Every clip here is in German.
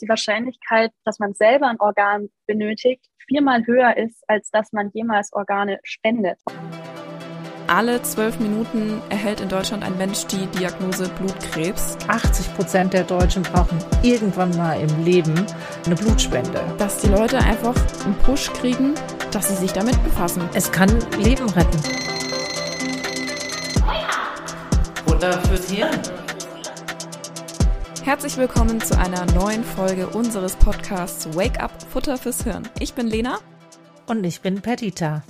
die Wahrscheinlichkeit, dass man selber ein Organ benötigt, viermal höher ist, als dass man jemals Organe spendet. Alle zwölf Minuten erhält in Deutschland ein Mensch die Diagnose Blutkrebs. 80 Prozent der Deutschen brauchen irgendwann mal im Leben eine Blutspende. Dass die Leute einfach einen Push kriegen, dass sie sich damit befassen. Es kann Leben retten. Futter fürs Hirn. Herzlich willkommen zu einer neuen Folge unseres Podcasts Wake Up Futter fürs Hirn. Ich bin Lena. Und ich bin Petita.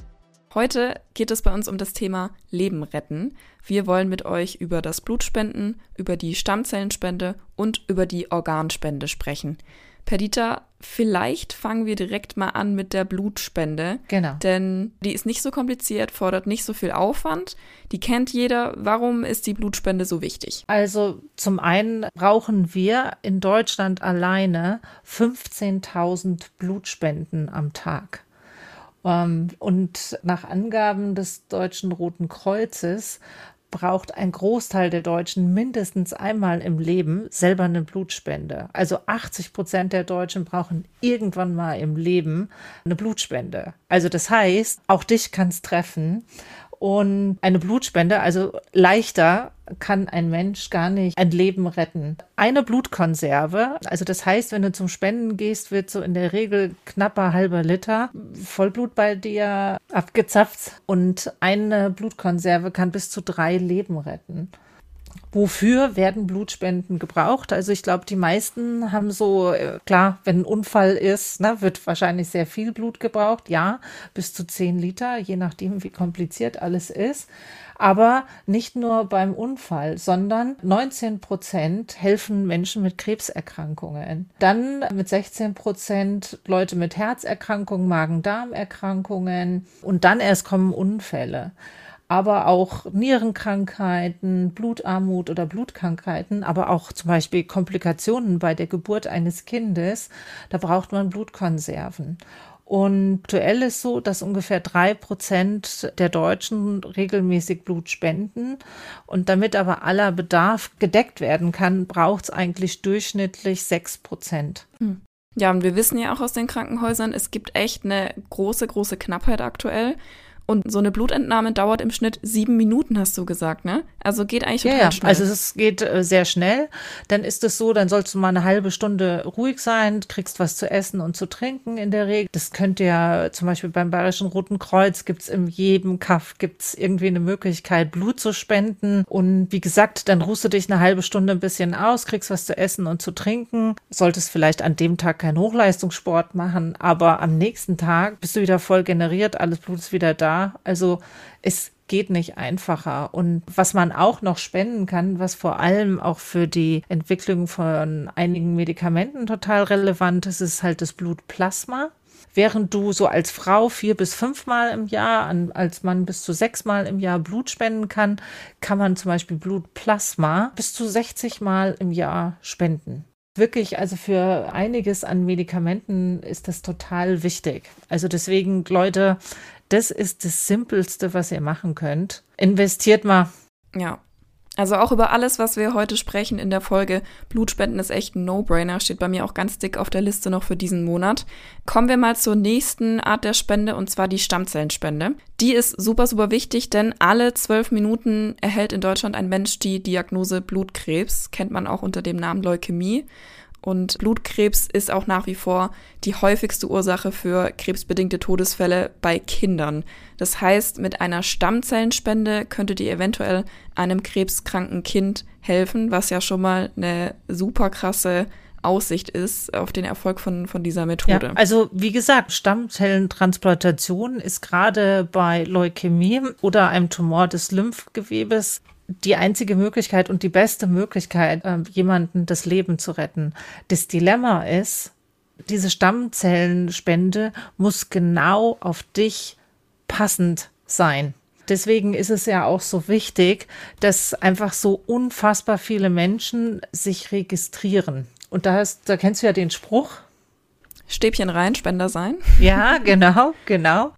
Heute geht es bei uns um das Thema Leben retten. Wir wollen mit euch über das Blutspenden, über die Stammzellenspende und über die Organspende sprechen. Perdita, vielleicht fangen wir direkt mal an mit der Blutspende. Genau. Denn die ist nicht so kompliziert, fordert nicht so viel Aufwand. Die kennt jeder. Warum ist die Blutspende so wichtig? Also zum einen brauchen wir in Deutschland alleine 15.000 Blutspenden am Tag. Ähm, und nach Angaben des Deutschen Roten Kreuzes braucht ein Großteil der Deutschen mindestens einmal im Leben selber eine Blutspende. Also 80 Prozent der Deutschen brauchen irgendwann mal im Leben eine Blutspende. Also das heißt, auch dich kann es treffen. Und eine Blutspende, also leichter kann ein Mensch gar nicht ein Leben retten. Eine Blutkonserve, also das heißt, wenn du zum Spenden gehst, wird so in der Regel knapper halber Liter Vollblut bei dir abgezapft und eine Blutkonserve kann bis zu drei Leben retten. Wofür werden Blutspenden gebraucht? Also ich glaube, die meisten haben so, äh, klar, wenn ein Unfall ist, ne, wird wahrscheinlich sehr viel Blut gebraucht. Ja, bis zu zehn Liter, je nachdem, wie kompliziert alles ist. Aber nicht nur beim Unfall, sondern 19 Prozent helfen Menschen mit Krebserkrankungen. Dann mit 16 Prozent Leute mit Herzerkrankungen, Magen-Darm-Erkrankungen und dann erst kommen Unfälle aber auch Nierenkrankheiten, Blutarmut oder Blutkrankheiten, aber auch zum Beispiel Komplikationen bei der Geburt eines Kindes. Da braucht man Blutkonserven. Und aktuell ist so, dass ungefähr drei Prozent der Deutschen regelmäßig Blut spenden. Und damit aber aller Bedarf gedeckt werden kann, braucht es eigentlich durchschnittlich sechs Prozent. Hm. Ja, und wir wissen ja auch aus den Krankenhäusern, es gibt echt eine große, große Knappheit aktuell. Und so eine Blutentnahme dauert im Schnitt sieben Minuten, hast du gesagt, ne? Also geht eigentlich total ja, ja. schnell. Also es geht äh, sehr schnell. Dann ist es so, dann sollst du mal eine halbe Stunde ruhig sein, kriegst was zu essen und zu trinken in der Regel. Das könnte ja zum Beispiel beim Bayerischen Roten Kreuz gibt's in jedem Kaff gibt's irgendwie eine Möglichkeit, Blut zu spenden. Und wie gesagt, dann ruhst du dich eine halbe Stunde ein bisschen aus, kriegst was zu essen und zu trinken. Solltest vielleicht an dem Tag keinen Hochleistungssport machen, aber am nächsten Tag bist du wieder voll generiert, alles Blut ist wieder da also es geht nicht einfacher. Und was man auch noch spenden kann, was vor allem auch für die Entwicklung von einigen Medikamenten total relevant ist, ist halt das Blutplasma. Während du so als Frau vier bis fünfmal im Jahr, als Mann bis zu sechsmal im Jahr Blut spenden kann, kann man zum Beispiel Blutplasma bis zu 60 Mal im Jahr spenden. Wirklich, also für einiges an Medikamenten ist das total wichtig. Also deswegen, Leute, das ist das Simpelste, was ihr machen könnt. Investiert mal. Ja. Also auch über alles, was wir heute sprechen in der Folge Blutspenden ist echt ein No-Brainer, steht bei mir auch ganz dick auf der Liste noch für diesen Monat. Kommen wir mal zur nächsten Art der Spende und zwar die Stammzellenspende. Die ist super, super wichtig, denn alle zwölf Minuten erhält in Deutschland ein Mensch die Diagnose Blutkrebs, kennt man auch unter dem Namen Leukämie. Und Blutkrebs ist auch nach wie vor die häufigste Ursache für krebsbedingte Todesfälle bei Kindern. Das heißt, mit einer Stammzellenspende könntet ihr eventuell einem krebskranken Kind helfen, was ja schon mal eine super krasse Aussicht ist auf den Erfolg von, von dieser Methode. Ja, also wie gesagt, Stammzellentransplantation ist gerade bei Leukämie oder einem Tumor des Lymphgewebes die einzige Möglichkeit und die beste Möglichkeit, äh, jemanden das Leben zu retten. Das Dilemma ist, diese Stammzellenspende muss genau auf dich passend sein. Deswegen ist es ja auch so wichtig, dass einfach so unfassbar viele Menschen sich registrieren. Und da, hast, da kennst du ja den Spruch. Stäbchen rein, Spender sein. Ja, genau, genau.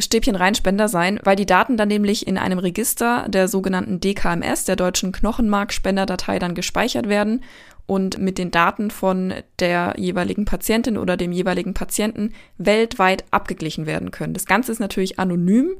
Stäbchen rein Spender sein, weil die Daten dann nämlich in einem Register der sogenannten DKMS, der deutschen Knochenmarkspenderdatei, dann gespeichert werden. Und mit den Daten von der jeweiligen Patientin oder dem jeweiligen Patienten weltweit abgeglichen werden können. Das Ganze ist natürlich anonym,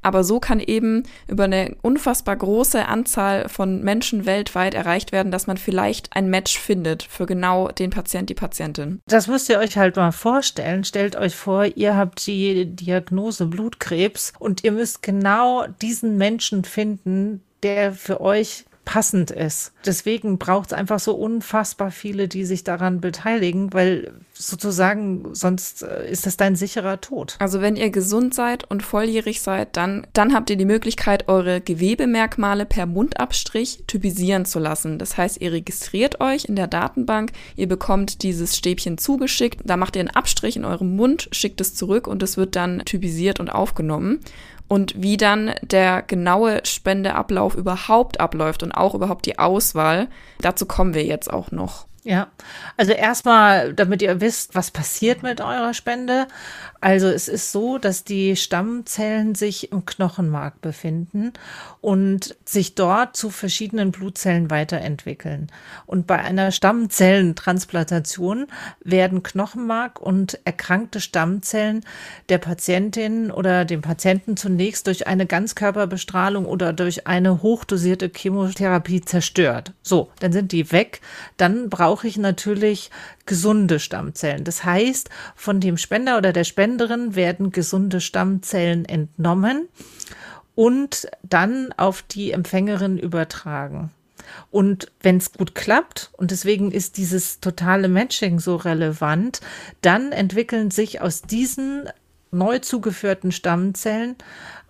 aber so kann eben über eine unfassbar große Anzahl von Menschen weltweit erreicht werden, dass man vielleicht ein Match findet für genau den Patient, die Patientin. Das müsst ihr euch halt mal vorstellen. Stellt euch vor, ihr habt die Diagnose Blutkrebs und ihr müsst genau diesen Menschen finden, der für euch passend ist. Deswegen braucht es einfach so unfassbar viele, die sich daran beteiligen, weil sozusagen sonst äh, ist das dein sicherer Tod. Also wenn ihr gesund seid und volljährig seid, dann, dann habt ihr die Möglichkeit, eure Gewebemerkmale per Mundabstrich typisieren zu lassen. Das heißt, ihr registriert euch in der Datenbank, ihr bekommt dieses Stäbchen zugeschickt, da macht ihr einen Abstrich in eurem Mund, schickt es zurück und es wird dann typisiert und aufgenommen und wie dann der genaue Spendeablauf überhaupt abläuft und auch überhaupt die Auswahl. Dazu kommen wir jetzt auch noch. Ja, also erstmal, damit ihr wisst, was passiert mit eurer Spende. Also es ist so, dass die Stammzellen sich im Knochenmark befinden und sich dort zu verschiedenen Blutzellen weiterentwickeln. Und bei einer Stammzellentransplantation werden Knochenmark und erkrankte Stammzellen der Patientin oder dem Patienten zunächst durch eine Ganzkörperbestrahlung oder durch eine hochdosierte Chemotherapie zerstört. So, dann sind die weg. Dann brauche ich natürlich gesunde Stammzellen. Das heißt, von dem Spender oder der Spenderin werden gesunde Stammzellen entnommen und dann auf die Empfängerin übertragen. Und wenn es gut klappt, und deswegen ist dieses totale Matching so relevant, dann entwickeln sich aus diesen neu zugeführten Stammzellen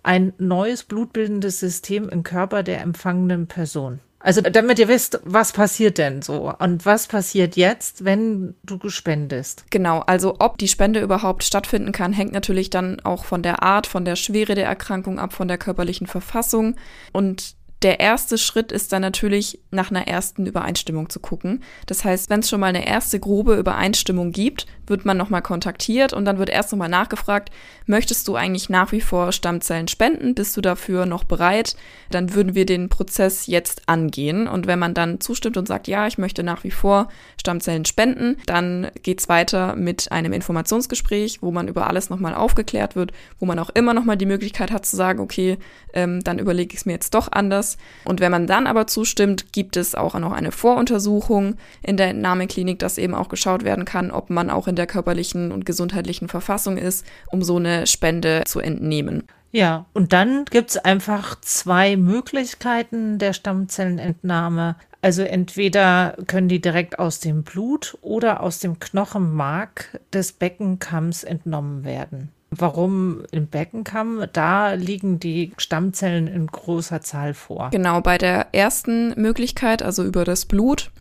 ein neues blutbildendes System im Körper der empfangenen Person. Also damit ihr wisst, was passiert denn so und was passiert jetzt, wenn du spendest. Genau, also ob die Spende überhaupt stattfinden kann, hängt natürlich dann auch von der Art, von der Schwere der Erkrankung ab, von der körperlichen Verfassung. Und der erste Schritt ist dann natürlich nach einer ersten Übereinstimmung zu gucken. Das heißt, wenn es schon mal eine erste grobe Übereinstimmung gibt, wird man nochmal kontaktiert und dann wird erst nochmal nachgefragt, möchtest du eigentlich nach wie vor Stammzellen spenden? Bist du dafür noch bereit? Dann würden wir den Prozess jetzt angehen. Und wenn man dann zustimmt und sagt, ja, ich möchte nach wie vor Stammzellen spenden, dann geht's weiter mit einem Informationsgespräch, wo man über alles nochmal aufgeklärt wird, wo man auch immer nochmal die Möglichkeit hat zu sagen, okay, ähm, dann überlege ich es mir jetzt doch anders. Und wenn man dann aber zustimmt, gibt es auch noch eine Voruntersuchung in der Entnahmeklinik, dass eben auch geschaut werden kann, ob man auch in der körperlichen und gesundheitlichen Verfassung ist, um so eine Spende zu entnehmen. Ja, und dann gibt es einfach zwei Möglichkeiten der Stammzellenentnahme. Also entweder können die direkt aus dem Blut oder aus dem Knochenmark des Beckenkamms entnommen werden. Warum im Beckenkamm? Da liegen die Stammzellen in großer Zahl vor. Genau, bei der ersten Möglichkeit, also über das Blut,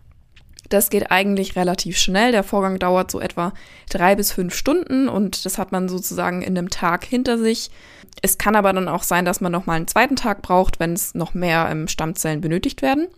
das geht eigentlich relativ schnell. Der Vorgang dauert so etwa drei bis fünf Stunden und das hat man sozusagen in einem Tag hinter sich. Es kann aber dann auch sein, dass man noch mal einen zweiten Tag braucht, wenn es noch mehr ähm, Stammzellen benötigt werden.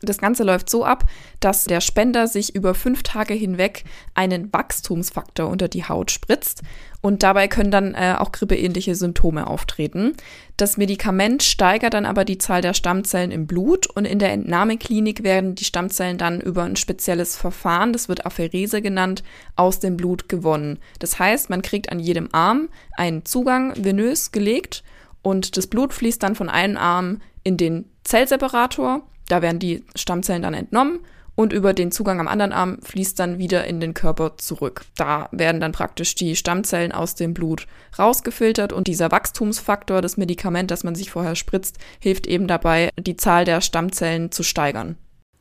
Das Ganze läuft so ab, dass der Spender sich über fünf Tage hinweg einen Wachstumsfaktor unter die Haut spritzt und dabei können dann äh, auch grippeähnliche Symptome auftreten. Das Medikament steigert dann aber die Zahl der Stammzellen im Blut und in der Entnahmeklinik werden die Stammzellen dann über ein spezielles Verfahren, das wird Apherese genannt, aus dem Blut gewonnen. Das heißt, man kriegt an jedem Arm einen Zugang venös gelegt und das Blut fließt dann von einem Arm in den Zellseparator da werden die Stammzellen dann entnommen und über den Zugang am anderen Arm fließt dann wieder in den Körper zurück. Da werden dann praktisch die Stammzellen aus dem Blut rausgefiltert und dieser Wachstumsfaktor, das Medikament, das man sich vorher spritzt, hilft eben dabei, die Zahl der Stammzellen zu steigern.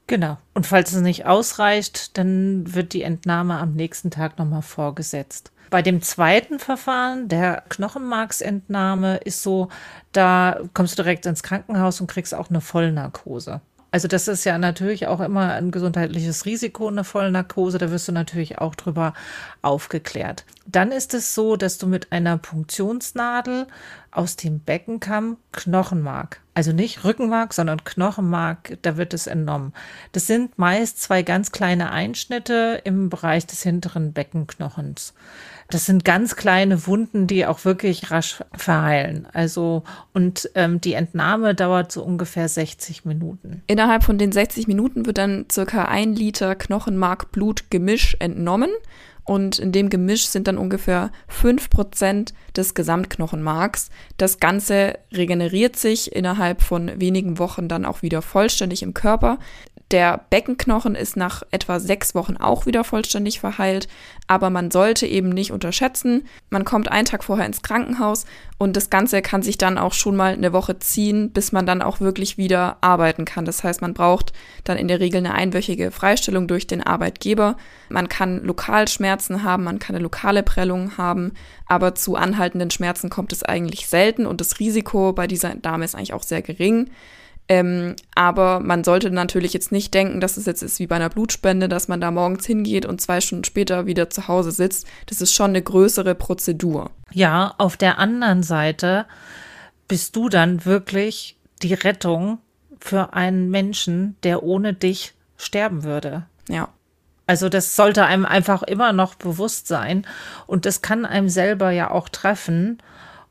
Genau. Und falls es nicht ausreicht, dann wird die Entnahme am nächsten Tag nochmal vorgesetzt. Bei dem zweiten Verfahren, der Knochenmarksentnahme, ist so, da kommst du direkt ins Krankenhaus und kriegst auch eine Vollnarkose. Also das ist ja natürlich auch immer ein gesundheitliches Risiko, eine Vollnarkose. Da wirst du natürlich auch drüber aufgeklärt. Dann ist es so, dass du mit einer Punktionsnadel aus dem Beckenkamm Knochenmark Also nicht Rückenmark, sondern Knochenmark, da wird es entnommen. Das sind meist zwei ganz kleine Einschnitte im Bereich des hinteren Beckenknochens. Das sind ganz kleine Wunden, die auch wirklich rasch verheilen. Also, und ähm, die Entnahme dauert so ungefähr 60 Minuten. Innerhalb von den 60 Minuten wird dann circa ein Liter Knochenmark-Blut-Gemisch entnommen. Und in dem Gemisch sind dann ungefähr 5% des Gesamtknochenmarks. Das Ganze regeneriert sich innerhalb von wenigen Wochen dann auch wieder vollständig im Körper. Der Beckenknochen ist nach etwa sechs Wochen auch wieder vollständig verheilt, aber man sollte eben nicht unterschätzen, man kommt einen Tag vorher ins Krankenhaus und das Ganze kann sich dann auch schon mal eine Woche ziehen, bis man dann auch wirklich wieder arbeiten kann. Das heißt, man braucht dann in der Regel eine einwöchige Freistellung durch den Arbeitgeber. Man kann Lokalschmerzen haben, man kann eine lokale Prellung haben, aber zu anhaltenden Schmerzen kommt es eigentlich selten und das Risiko bei dieser Dame ist eigentlich auch sehr gering. Ähm, aber man sollte natürlich jetzt nicht denken, dass es jetzt ist wie bei einer Blutspende, dass man da morgens hingeht und zwei Stunden später wieder zu Hause sitzt. Das ist schon eine größere Prozedur. Ja, auf der anderen Seite bist du dann wirklich die Rettung für einen Menschen, der ohne dich sterben würde. Ja. Also das sollte einem einfach immer noch bewusst sein und das kann einem selber ja auch treffen.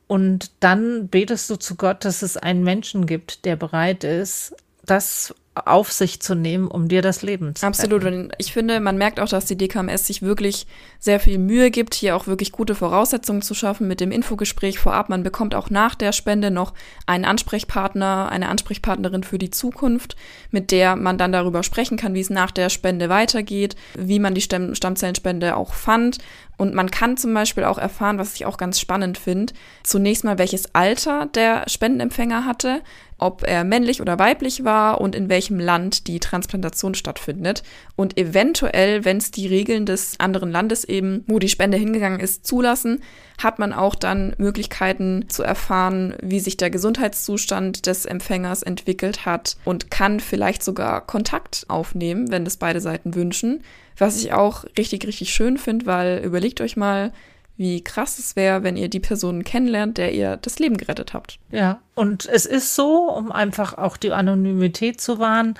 Und dann betest du zu Gott, dass es einen Menschen gibt, der bereit ist, das auf sich zu nehmen, um dir das Leben zu Absolut. Und ich finde, man merkt auch, dass die DKMS sich wirklich sehr viel Mühe gibt, hier auch wirklich gute Voraussetzungen zu schaffen mit dem Infogespräch vorab. Man bekommt auch nach der Spende noch einen Ansprechpartner, eine Ansprechpartnerin für die Zukunft, mit der man dann darüber sprechen kann, wie es nach der Spende weitergeht, wie man die Stammzellenspende auch fand. Und man kann zum Beispiel auch erfahren, was ich auch ganz spannend finde, zunächst mal, welches Alter der Spendenempfänger hatte, ob er männlich oder weiblich war und in welchem Land die Transplantation stattfindet. Und eventuell, wenn es die Regeln des anderen Landes eben, wo die Spende hingegangen ist, zulassen, hat man auch dann Möglichkeiten zu erfahren, wie sich der Gesundheitszustand des Empfängers entwickelt hat und kann vielleicht sogar Kontakt aufnehmen, wenn das beide Seiten wünschen. Was ich auch richtig, richtig schön finde, weil überlegt euch mal, wie krass es wäre, wenn ihr die Person kennenlernt, der ihr das Leben gerettet habt. Ja, und es ist so, um einfach auch die Anonymität zu wahren,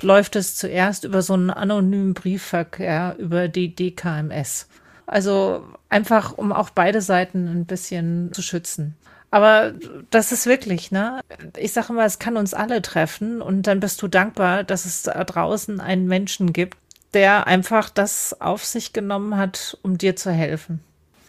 läuft es zuerst über so einen anonymen Briefverkehr über die DKMS. Also einfach, um auch beide Seiten ein bisschen zu schützen. Aber das ist wirklich, ne? Ich sage mal, es kann uns alle treffen und dann bist du dankbar, dass es da draußen einen Menschen gibt, der einfach das auf sich genommen hat, um dir zu helfen.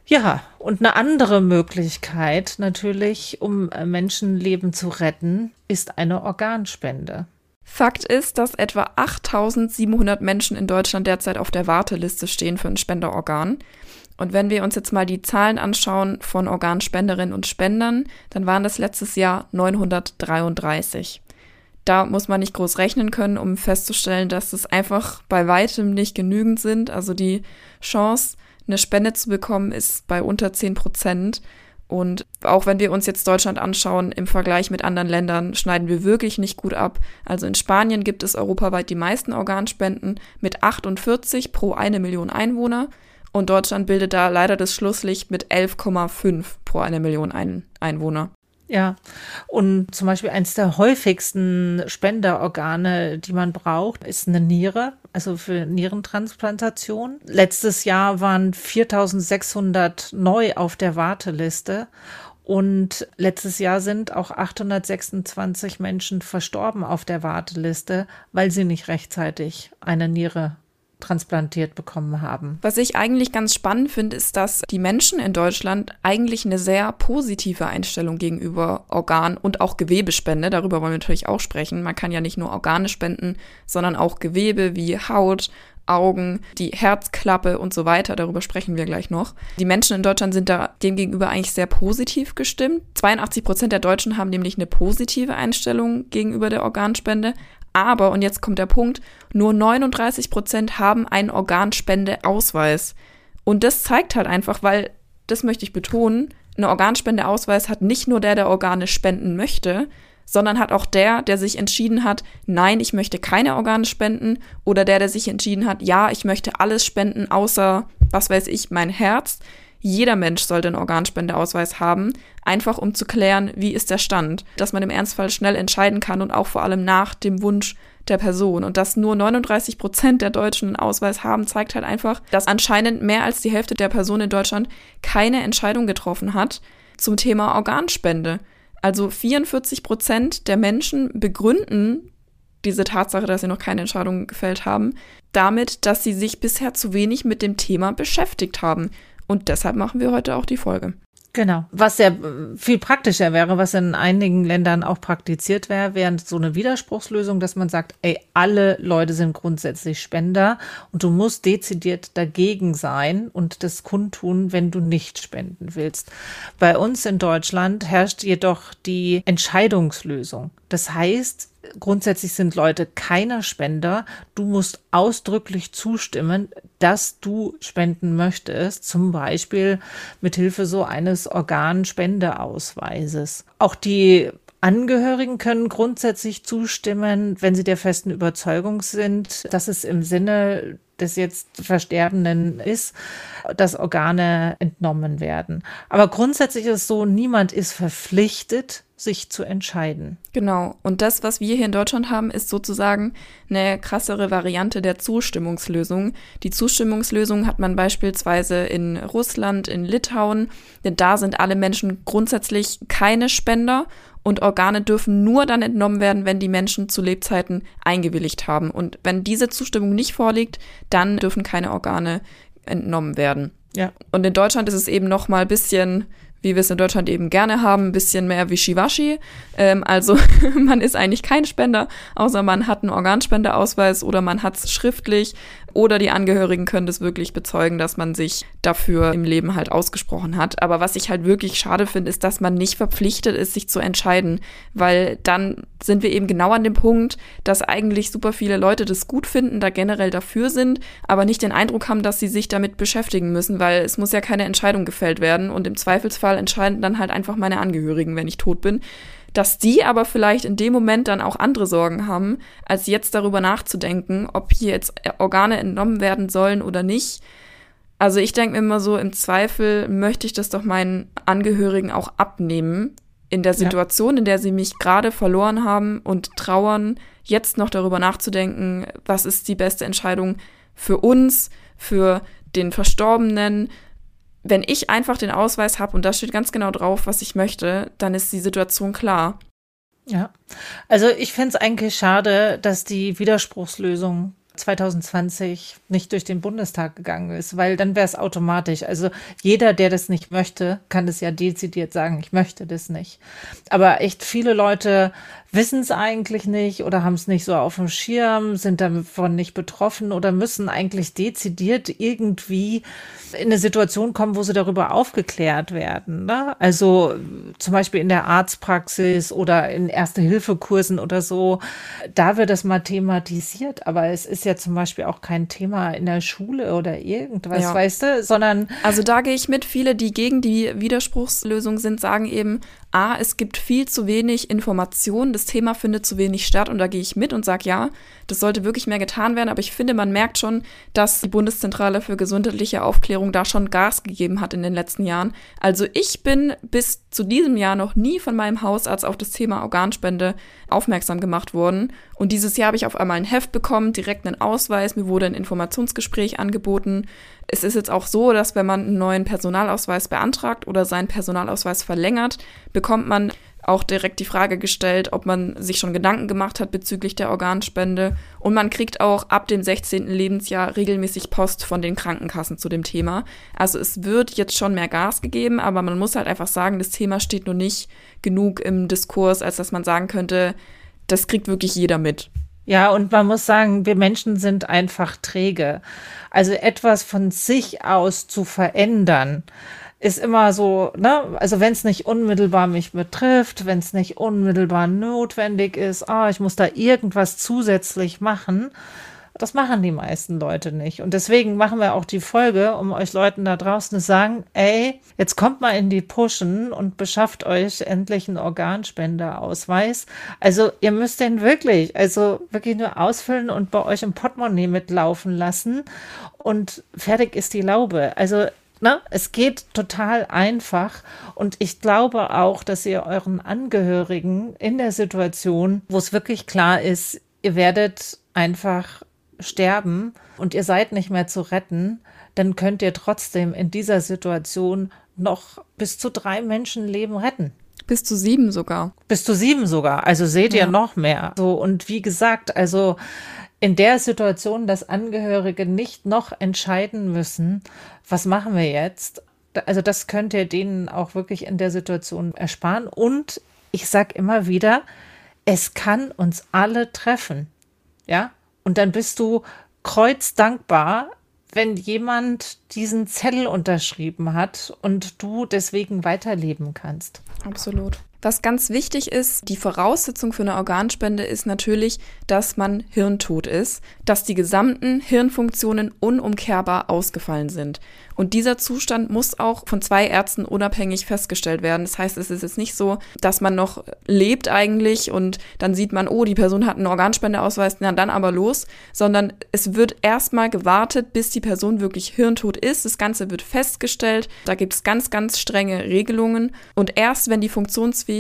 Ja, und eine andere Möglichkeit natürlich, um äh, Menschenleben zu retten, ist eine Organspende. Fakt ist, dass etwa 8700 Menschen in Deutschland derzeit auf der Warteliste stehen für ein Spenderorgan. Und wenn wir uns jetzt mal die Zahlen anschauen von Organspenderinnen und Spendern, dann waren das letztes Jahr 933. Da muss man nicht groß rechnen können, um festzustellen, dass es einfach bei weitem nicht genügend sind. Also die Chance, eine Spende zu bekommen, ist bei unter 10 Prozent. Und auch wenn wir uns jetzt Deutschland anschauen, im Vergleich mit anderen Ländern schneiden wir wirklich nicht gut ab. Also in Spanien gibt es europaweit die meisten Organspenden mit 48 pro eine Million Einwohner. Und Deutschland bildet da leider das Schlusslicht mit 11,5 pro eine Million Ein Einwohner. Ja, und zum Beispiel eines der häufigsten Spenderorgane, die man braucht, ist eine Niere, also für Nierentransplantation. Letztes Jahr waren 4600 neu auf der Warteliste und letztes Jahr sind auch 826 Menschen verstorben auf der Warteliste, weil sie nicht rechtzeitig eine Niere transplantiert bekommen haben. Was ich eigentlich ganz spannend finde, ist, dass die Menschen in Deutschland eigentlich eine sehr positive Einstellung gegenüber Organ- und auch Gewebespende, darüber wollen wir natürlich auch sprechen. Man kann ja nicht nur Organe spenden, sondern auch Gewebe wie Haut, Augen, die Herzklappe und so weiter. Darüber sprechen wir gleich noch. Die Menschen in Deutschland sind da demgegenüber eigentlich sehr positiv gestimmt. 82 Prozent der Deutschen haben nämlich eine positive Einstellung gegenüber der Organspende. Aber, und jetzt kommt der Punkt, nur 39 Prozent haben einen Organspendeausweis. Und das zeigt halt einfach, weil, das möchte ich betonen, ein Organspendeausweis hat nicht nur der, der Organe spenden möchte, sondern hat auch der, der sich entschieden hat, nein, ich möchte keine Organe spenden, oder der, der sich entschieden hat, ja, ich möchte alles spenden, außer, was weiß ich, mein Herz. Jeder Mensch sollte einen Organspendeausweis haben, einfach um zu klären, wie ist der Stand, dass man im Ernstfall schnell entscheiden kann und auch vor allem nach dem Wunsch der Person. Und dass nur 39 Prozent der Deutschen einen Ausweis haben, zeigt halt einfach, dass anscheinend mehr als die Hälfte der Personen in Deutschland keine Entscheidung getroffen hat zum Thema Organspende. Also 44 Prozent der Menschen begründen diese Tatsache, dass sie noch keine Entscheidung gefällt haben, damit, dass sie sich bisher zu wenig mit dem Thema beschäftigt haben. Und deshalb machen wir heute auch die Folge. Genau. Was ja viel praktischer wäre, was in einigen Ländern auch praktiziert wäre, wäre so eine Widerspruchslösung, dass man sagt, ey, alle Leute sind grundsätzlich Spender und du musst dezidiert dagegen sein und das kundtun, wenn du nicht spenden willst. Bei uns in Deutschland herrscht jedoch die Entscheidungslösung. Das heißt, grundsätzlich sind Leute keiner Spender. Du musst ausdrücklich zustimmen, dass du spenden möchtest, zum Beispiel mit Hilfe so eines Organspendeausweises. Auch die Angehörigen können grundsätzlich zustimmen, wenn sie der festen Überzeugung sind, dass es im Sinne des jetzt Versterbenden ist, dass Organe entnommen werden. Aber grundsätzlich ist es so, niemand ist verpflichtet, sich zu entscheiden. Genau. Und das, was wir hier in Deutschland haben, ist sozusagen eine krassere Variante der Zustimmungslösung. Die Zustimmungslösung hat man beispielsweise in Russland, in Litauen, denn da sind alle Menschen grundsätzlich keine Spender und Organe dürfen nur dann entnommen werden, wenn die Menschen zu Lebzeiten eingewilligt haben. Und wenn diese Zustimmung nicht vorliegt, dann dürfen keine Organe entnommen werden. Ja. Und in Deutschland ist es eben noch mal ein bisschen wie wir es in Deutschland eben gerne haben, ein bisschen mehr Wischiwaschi. Ähm, also man ist eigentlich kein Spender, außer man hat einen Organspendeausweis oder man hat es schriftlich oder die Angehörigen können das wirklich bezeugen, dass man sich dafür im Leben halt ausgesprochen hat. Aber was ich halt wirklich schade finde, ist, dass man nicht verpflichtet ist, sich zu entscheiden, weil dann sind wir eben genau an dem Punkt, dass eigentlich super viele Leute das gut finden, da generell dafür sind, aber nicht den Eindruck haben, dass sie sich damit beschäftigen müssen, weil es muss ja keine Entscheidung gefällt werden und im Zweifelsfall entscheiden dann halt einfach meine Angehörigen, wenn ich tot bin dass die aber vielleicht in dem Moment dann auch andere Sorgen haben, als jetzt darüber nachzudenken, ob hier jetzt Organe entnommen werden sollen oder nicht. Also ich denke mir immer so, im Zweifel möchte ich das doch meinen Angehörigen auch abnehmen, in der Situation, ja. in der sie mich gerade verloren haben und trauern, jetzt noch darüber nachzudenken, was ist die beste Entscheidung für uns, für den Verstorbenen, wenn ich einfach den Ausweis habe und da steht ganz genau drauf, was ich möchte, dann ist die Situation klar. Ja, also ich finde es eigentlich schade, dass die Widerspruchslösung 2020 nicht durch den Bundestag gegangen ist, weil dann wäre es automatisch. Also jeder, der das nicht möchte, kann es ja dezidiert sagen, ich möchte das nicht. Aber echt viele Leute wissen es eigentlich nicht oder haben es nicht so auf dem Schirm, sind davon nicht betroffen oder müssen eigentlich dezidiert irgendwie in eine Situation kommen, wo sie darüber aufgeklärt werden. Ne? Also zum Beispiel in der Arztpraxis oder in Erste-Hilfe-Kursen oder so. Da wird das mal thematisiert, aber es ist ja zum Beispiel auch kein Thema in der Schule oder irgendwas, ja. weißt du, sondern. Also da gehe ich mit. Viele, die gegen die Widerspruchslösung sind, sagen eben, A, es gibt viel zu wenig Informationen, das Thema findet zu wenig statt und da gehe ich mit und sage, ja, das sollte wirklich mehr getan werden, aber ich finde, man merkt schon, dass die Bundeszentrale für gesundheitliche Aufklärung da schon Gas gegeben hat in den letzten Jahren. Also ich bin bis zu diesem Jahr noch nie von meinem Hausarzt auf das Thema Organspende aufmerksam gemacht worden und dieses Jahr habe ich auf einmal ein Heft bekommen, direkt einen Ausweis, mir wurde ein Informationsgespräch angeboten. Es ist jetzt auch so, dass wenn man einen neuen Personalausweis beantragt oder seinen Personalausweis verlängert, bekommt man auch direkt die Frage gestellt, ob man sich schon Gedanken gemacht hat bezüglich der Organspende. Und man kriegt auch ab dem 16. Lebensjahr regelmäßig Post von den Krankenkassen zu dem Thema. Also es wird jetzt schon mehr Gas gegeben, aber man muss halt einfach sagen, das Thema steht noch nicht genug im Diskurs, als dass man sagen könnte, das kriegt wirklich jeder mit. Ja, und man muss sagen, wir Menschen sind einfach träge. Also etwas von sich aus zu verändern, ist immer so, ne, also wenn es nicht unmittelbar mich betrifft, wenn es nicht unmittelbar notwendig ist, ah, ich muss da irgendwas zusätzlich machen, das machen die meisten Leute nicht. Und deswegen machen wir auch die Folge, um euch Leuten da draußen zu sagen, ey, jetzt kommt mal in die Pushen und beschafft euch endlich einen Organspendeausweis. Also ihr müsst den wirklich, also wirklich nur ausfüllen und bei euch im Portemonnaie mitlaufen lassen und fertig ist die Laube. Also Ne? Es geht total einfach und ich glaube auch, dass ihr euren Angehörigen in der Situation, wo es wirklich klar ist, ihr werdet einfach sterben und ihr seid nicht mehr zu retten, dann könnt ihr trotzdem in dieser Situation noch bis zu drei Menschenleben retten. Bis zu sieben sogar. Bis zu sieben sogar. Also seht ihr Ja. noch mehr. So, und wie gesagt, also in der Situation, dass Angehörige nicht noch entscheiden müssen, was machen wir jetzt? Also das könnt ihr denen auch wirklich in der Situation ersparen. Und ich sag immer wieder, es kann uns alle treffen. Ja? Und dann bist du kreuzdankbar, wenn jemand diesen Zettel unterschrieben hat und du deswegen weiterleben kannst. Absolut. Was ganz wichtig ist, die Voraussetzung für eine Organspende ist natürlich, dass man hirntot ist, dass die gesamten Hirnfunktionen unumkehrbar ausgefallen sind. Und dieser Zustand muss auch von zwei Ärzten unabhängig festgestellt werden. Das heißt, es ist jetzt nicht so, dass man noch lebt eigentlich und dann sieht man, oh, die Person hat einen Organspendeausweis, na dann aber los, sondern es wird erstmal gewartet, bis die Person wirklich hirntot ist. Das Ganze wird festgestellt. Da gibt es ganz, ganz strenge Regelungen. Und erst wenn die Funktionsfähigkeit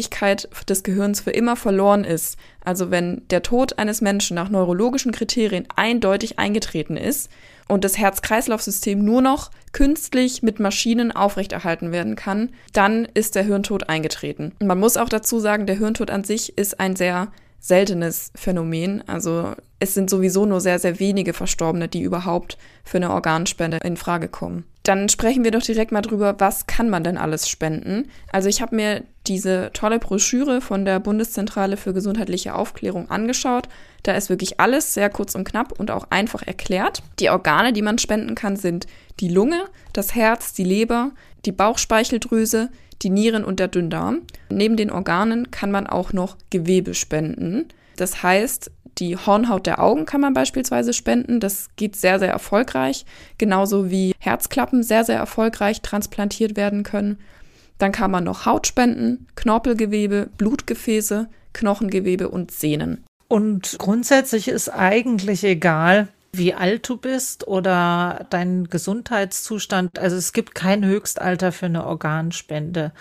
des Gehirns für immer verloren ist, also wenn der Tod eines Menschen nach neurologischen Kriterien eindeutig eingetreten ist und das Herz-Kreislauf-System nur noch künstlich mit Maschinen aufrechterhalten werden kann, dann ist der Hirntod eingetreten. Man muss auch dazu sagen, der Hirntod an sich ist ein sehr seltenes Phänomen. Also es sind sowieso nur sehr, sehr wenige Verstorbene, die überhaupt für eine Organspende in Frage kommen. Dann sprechen wir doch direkt mal drüber, was kann man denn alles spenden? Also ich habe mir diese tolle Broschüre von der Bundeszentrale für gesundheitliche Aufklärung angeschaut. Da ist wirklich alles sehr kurz und knapp und auch einfach erklärt. Die Organe, die man spenden kann, sind die Lunge, das Herz, die Leber, die Bauchspeicheldrüse, die Nieren und der Dünndarm. Neben den Organen kann man auch noch Gewebe spenden. Das heißt, die Hornhaut der Augen kann man beispielsweise spenden. Das geht sehr, sehr erfolgreich. Genauso wie Herzklappen sehr, sehr erfolgreich transplantiert werden können. Dann kann man noch Haut spenden, Knorpelgewebe, Blutgefäße, Knochengewebe und Sehnen. Und grundsätzlich ist eigentlich egal, wie alt du bist oder dein Gesundheitszustand. Also es gibt kein Höchstalter für eine Organspende.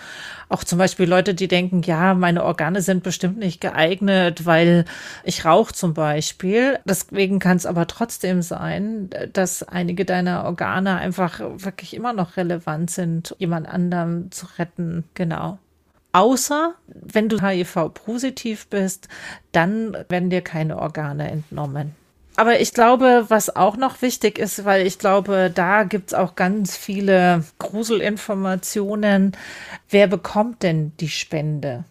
Auch zum Beispiel Leute, die denken, ja, meine Organe sind bestimmt nicht geeignet, weil ich rauche zum Beispiel. Deswegen kann es aber trotzdem sein, dass einige deiner Organe einfach wirklich immer noch relevant sind, jemand anderem zu retten. Genau. Außer wenn du HIV-positiv bist, dann werden dir keine Organe entnommen. Aber ich glaube, was auch noch wichtig ist, weil ich glaube, da gibt's auch ganz viele Gruselinformationen. Wer bekommt denn die Spende?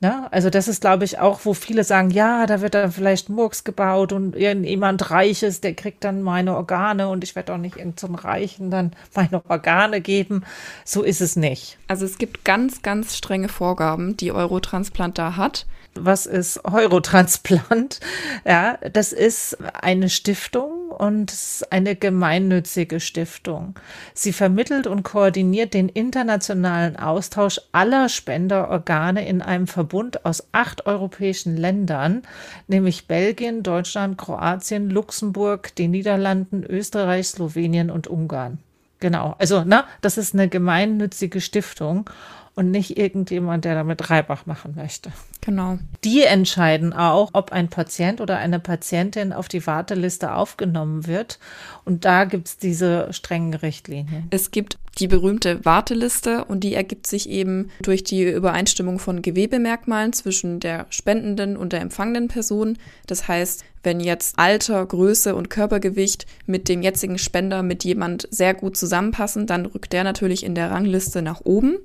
Ne? Also das ist, glaube ich, auch, wo viele sagen, ja, da wird dann vielleicht Murks gebaut und irgendjemand Reiches, der kriegt dann meine Organe und ich werde auch nicht irgendeinem Reichen dann meine Organe geben. So ist es nicht. Also es gibt ganz, ganz strenge Vorgaben, die Eurotransplant da hat. Was ist Eurotransplant? Ja, das ist eine Stiftung und eine gemeinnützige Stiftung. Sie vermittelt und koordiniert den internationalen Austausch aller Spenderorgane in einem Verbund aus acht europäischen Ländern, nämlich Belgien, Deutschland, Kroatien, Luxemburg, den Niederlanden, Österreich, Slowenien und Ungarn. Genau, also na, das ist eine gemeinnützige Stiftung und nicht irgendjemand, der damit Reibach machen möchte. Genau. Die entscheiden auch, ob ein Patient oder eine Patientin auf die Warteliste aufgenommen wird. Und da gibt's diese strengen Richtlinien. Es gibt die berühmte Warteliste und die ergibt sich eben durch die Übereinstimmung von Gewebemerkmalen zwischen der spendenden und der empfangenden Person. Das heißt, wenn jetzt Alter, Größe und Körpergewicht mit dem jetzigen Spender mit jemand sehr gut zusammenpassen, dann rückt der natürlich in der Rangliste nach oben.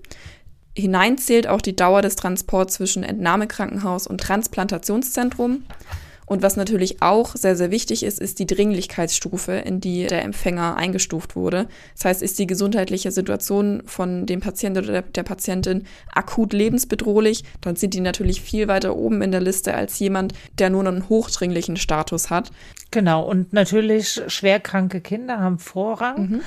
Hinein zählt auch die Dauer des Transports zwischen Entnahmekrankenhaus und Transplantationszentrum. Und was natürlich auch sehr, sehr wichtig ist, ist die Dringlichkeitsstufe, in die der Empfänger eingestuft wurde. Das heißt, ist die gesundheitliche Situation von dem Patienten oder der, Patientin akut lebensbedrohlich, dann sind die natürlich viel weiter oben in der Liste als jemand, der nur einen hochdringlichen Status hat. Genau, und natürlich schwerkranke Kinder haben Vorrang. Mhm.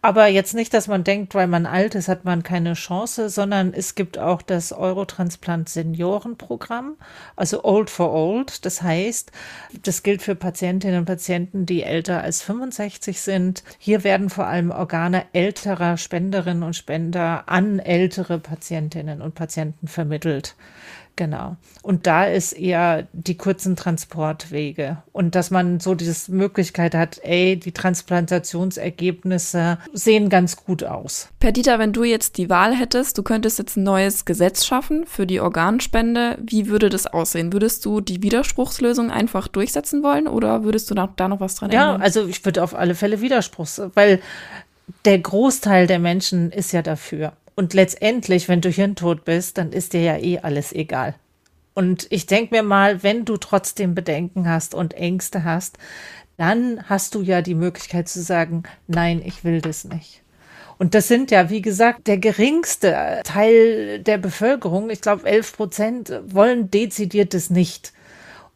Aber jetzt nicht, dass man denkt, weil man alt ist, hat man keine Chance, sondern es gibt auch das Eurotransplant Seniorenprogramm, also Old for Old. Das heißt, das gilt für Patientinnen und Patienten, die älter als 65 sind. Hier werden vor allem Organe älterer Spenderinnen und Spender an ältere Patientinnen und Patienten vermittelt. Genau. Und da ist eher die kurzen Transportwege und dass man so diese Möglichkeit hat, ey, die Transplantationsergebnisse sehen ganz gut aus. Perdita, wenn du jetzt die Wahl hättest, du könntest jetzt ein neues Gesetz schaffen für die Organspende, wie würde das aussehen? Würdest du die Widerspruchslösung einfach durchsetzen wollen oder würdest du da, noch was dran ändern? Ja, also ich würde auf alle Fälle Widerspruchs, weil der Großteil der Menschen ist ja dafür. Und letztendlich, wenn du hirntot bist, dann ist dir ja eh alles egal. Und ich denke mir mal, wenn du trotzdem Bedenken hast und Ängste hast, dann hast du ja die Möglichkeit zu sagen, nein, ich will das nicht. Und das sind ja, wie gesagt, der geringste Teil der Bevölkerung. Ich glaube, 11 Prozent wollen dezidiert es nicht.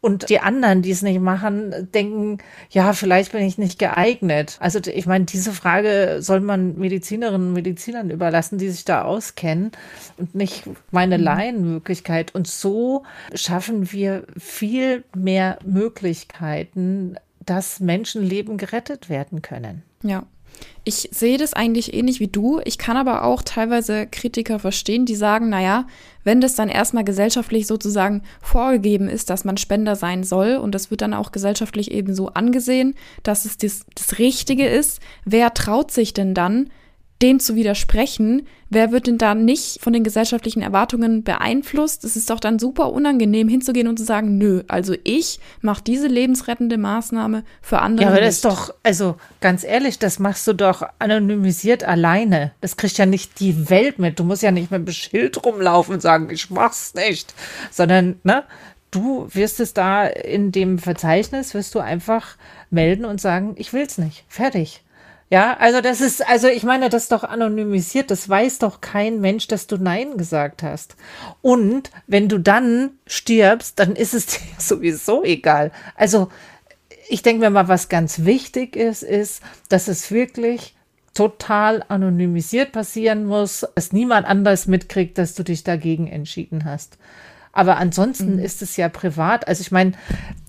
Und die anderen, die es nicht machen, denken, ja, vielleicht bin ich nicht geeignet. Also ich meine, diese Frage soll man Medizinerinnen und Medizinern überlassen, die sich da auskennen und nicht meine mhm. Laienmöglichkeit. Und so schaffen wir viel mehr Möglichkeiten, dass Menschenleben gerettet werden können. Ja. Ich sehe das eigentlich ähnlich wie du. Ich kann aber auch teilweise Kritiker verstehen, die sagen, naja, wenn das dann erstmal gesellschaftlich sozusagen vorgegeben ist, dass man Spender sein soll und das wird dann auch gesellschaftlich eben so angesehen, dass es das, das Richtige ist, wer traut sich denn dann, dem zu widersprechen, wer wird denn da nicht von den gesellschaftlichen Erwartungen beeinflusst? Es ist doch dann super unangenehm hinzugehen und zu sagen, nö, also ich mache diese lebensrettende Maßnahme für andere. Ja, aber das ist doch, also ganz ehrlich, das machst du doch anonymisiert alleine. Das kriegt ja nicht die Welt mit. Du musst ja nicht mit einem Schild rumlaufen und sagen, ich mach's nicht, sondern, ne? Du wirst es da in dem Verzeichnis, wirst du einfach melden und sagen, ich will's nicht. Fertig. Ja, also das ist, also ich meine, das ist doch anonymisiert, das weiß doch kein Mensch, dass du Nein gesagt hast. Und wenn du dann stirbst, dann ist es dir sowieso egal. Also ich denke mir mal, was ganz wichtig ist, ist, dass es wirklich total anonymisiert passieren muss, dass niemand anders mitkriegt, dass du dich dagegen entschieden hast. Aber ansonsten mhm. ist es ja privat. Also ich meine,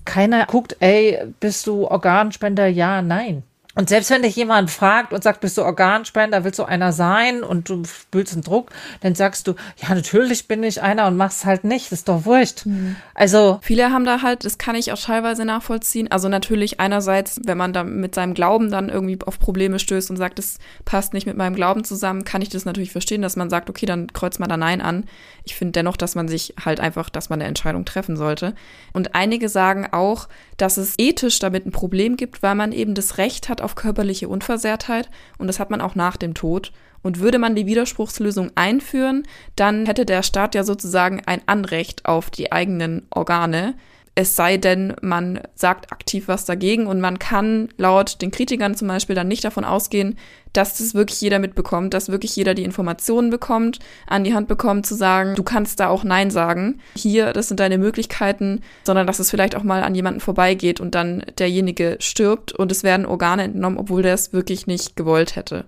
keiner guckt, ey, bist du Organspender? Ja, nein. Und selbst wenn dich jemand fragt und sagt, bist du Organspender, willst du einer sein und du spülst einen Druck, dann sagst du, ja, natürlich bin ich einer und mach's halt nicht, das ist doch wurscht. Mhm. Also. Viele haben da halt, das kann ich auch teilweise nachvollziehen. Also natürlich einerseits, wenn man da mit seinem Glauben dann irgendwie auf Probleme stößt und sagt, es passt nicht mit meinem Glauben zusammen, kann ich das natürlich verstehen, dass man sagt, okay, dann kreuzt man da Nein an. Ich finde dennoch, dass man sich halt einfach, dass man eine Entscheidung treffen sollte. Und einige sagen auch, dass es ethisch damit ein Problem gibt, weil man eben das Recht hat auf körperliche Unversehrtheit und das hat man auch nach dem Tod. Und würde man die Widerspruchslösung einführen, dann hätte der Staat ja sozusagen ein Anrecht auf die eigenen Organe. Es sei denn, man sagt aktiv was dagegen und man kann laut den Kritikern zum Beispiel dann nicht davon ausgehen, dass das wirklich jeder mitbekommt, dass wirklich jeder die Informationen bekommt, an die Hand bekommt, zu sagen, du kannst da auch Nein sagen. Hier, das sind deine Möglichkeiten, sondern dass es vielleicht auch mal an jemanden vorbeigeht und dann derjenige stirbt und es werden Organe entnommen, obwohl der es wirklich nicht gewollt hätte.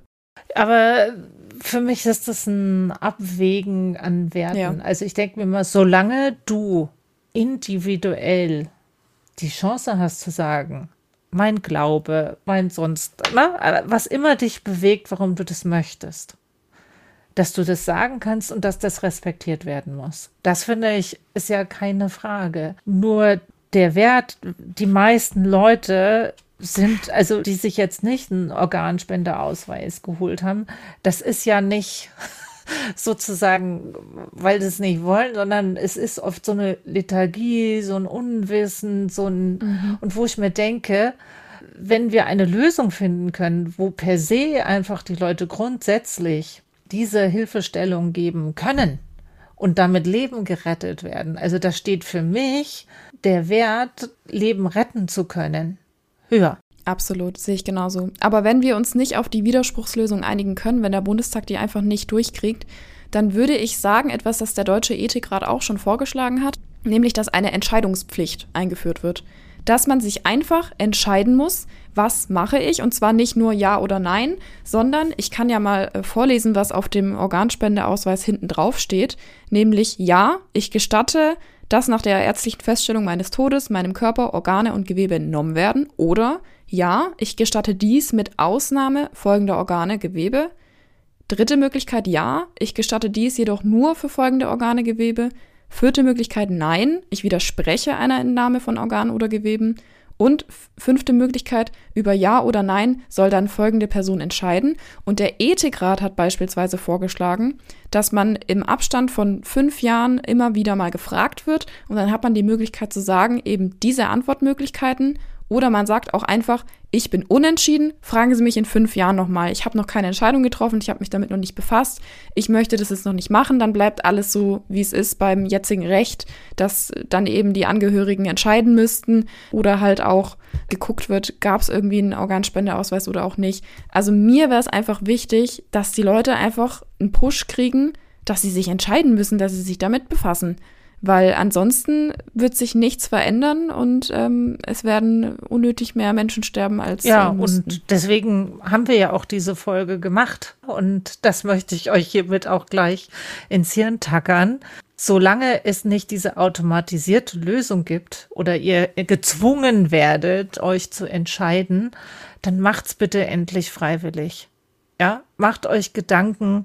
Aber für mich ist das ein Abwägen an Werten. Ja. Also ich denke mir mal, solange du individuell die Chance hast zu sagen, mein Glaube, mein sonst, na, was immer dich bewegt, warum du das möchtest, dass du das sagen kannst und dass das respektiert werden muss. Das finde ich ist ja keine Frage. Nur der Wert, die meisten Leute sind, also die sich jetzt nicht einen Organspendeausweis geholt haben, das ist ja nicht sozusagen, weil sie es nicht wollen, sondern es ist oft so eine Lethargie, so ein Unwissen, so ein, mhm. und wo ich mir denke, wenn wir eine Lösung finden können, wo per se einfach die Leute grundsätzlich diese Hilfestellung geben können und damit Leben gerettet werden. Also da steht für mich der Wert, Leben retten zu können, höher. Absolut, sehe ich genauso. Aber wenn wir uns nicht auf die Widerspruchslösung einigen können, wenn der Bundestag die einfach nicht durchkriegt, dann würde ich sagen, etwas, das der Deutsche Ethikrat auch schon vorgeschlagen hat, nämlich, dass eine Entscheidungspflicht eingeführt wird. dass man sich einfach entscheiden muss, was mache ich und zwar nicht nur ja oder nein, sondern ich kann ja mal äh, vorlesen, was auf dem Organspendeausweis hinten drauf steht, nämlich ja, ich gestatte, dass nach der ärztlichen Feststellung meines Todes meinem Körper Organe und Gewebe entnommen werden oder ja, ich gestatte dies mit Ausnahme folgender Organe, Gewebe. Dritte Möglichkeit ja, ich gestatte dies jedoch nur für folgende Organe, Gewebe. Vierte Möglichkeit nein, ich widerspreche einer Entnahme von Organen oder Geweben. Und fünfte Möglichkeit, über Ja oder Nein soll dann folgende Person entscheiden. Und der Ethikrat hat beispielsweise vorgeschlagen, dass man im Abstand von fünf Jahren immer wieder mal gefragt wird. Und dann hat man die Möglichkeit zu sagen, eben diese Antwortmöglichkeiten oder man sagt auch einfach, ich bin unentschieden, fragen Sie mich in fünf Jahren nochmal. Ich habe noch keine Entscheidung getroffen, ich habe mich damit noch nicht befasst. Ich möchte das jetzt noch nicht machen, dann bleibt alles so, wie es ist beim jetzigen Recht, dass dann eben die Angehörigen entscheiden müssten oder halt auch geguckt wird, gab es irgendwie einen Organspendeausweis oder auch nicht. Also mir wäre es einfach wichtig, dass die Leute einfach einen Push kriegen, dass sie sich entscheiden müssen, dass sie sich damit befassen weil ansonsten wird sich nichts verändern und ähm, es werden unnötig mehr Menschen sterben als ja und deswegen haben wir ja auch diese Folge gemacht und das möchte ich euch hiermit auch gleich ins Hirn tackern. Solange es nicht diese automatisierte Lösung gibt oder ihr gezwungen werdet, euch zu entscheiden, dann macht's bitte endlich freiwillig. Ja, macht euch Gedanken,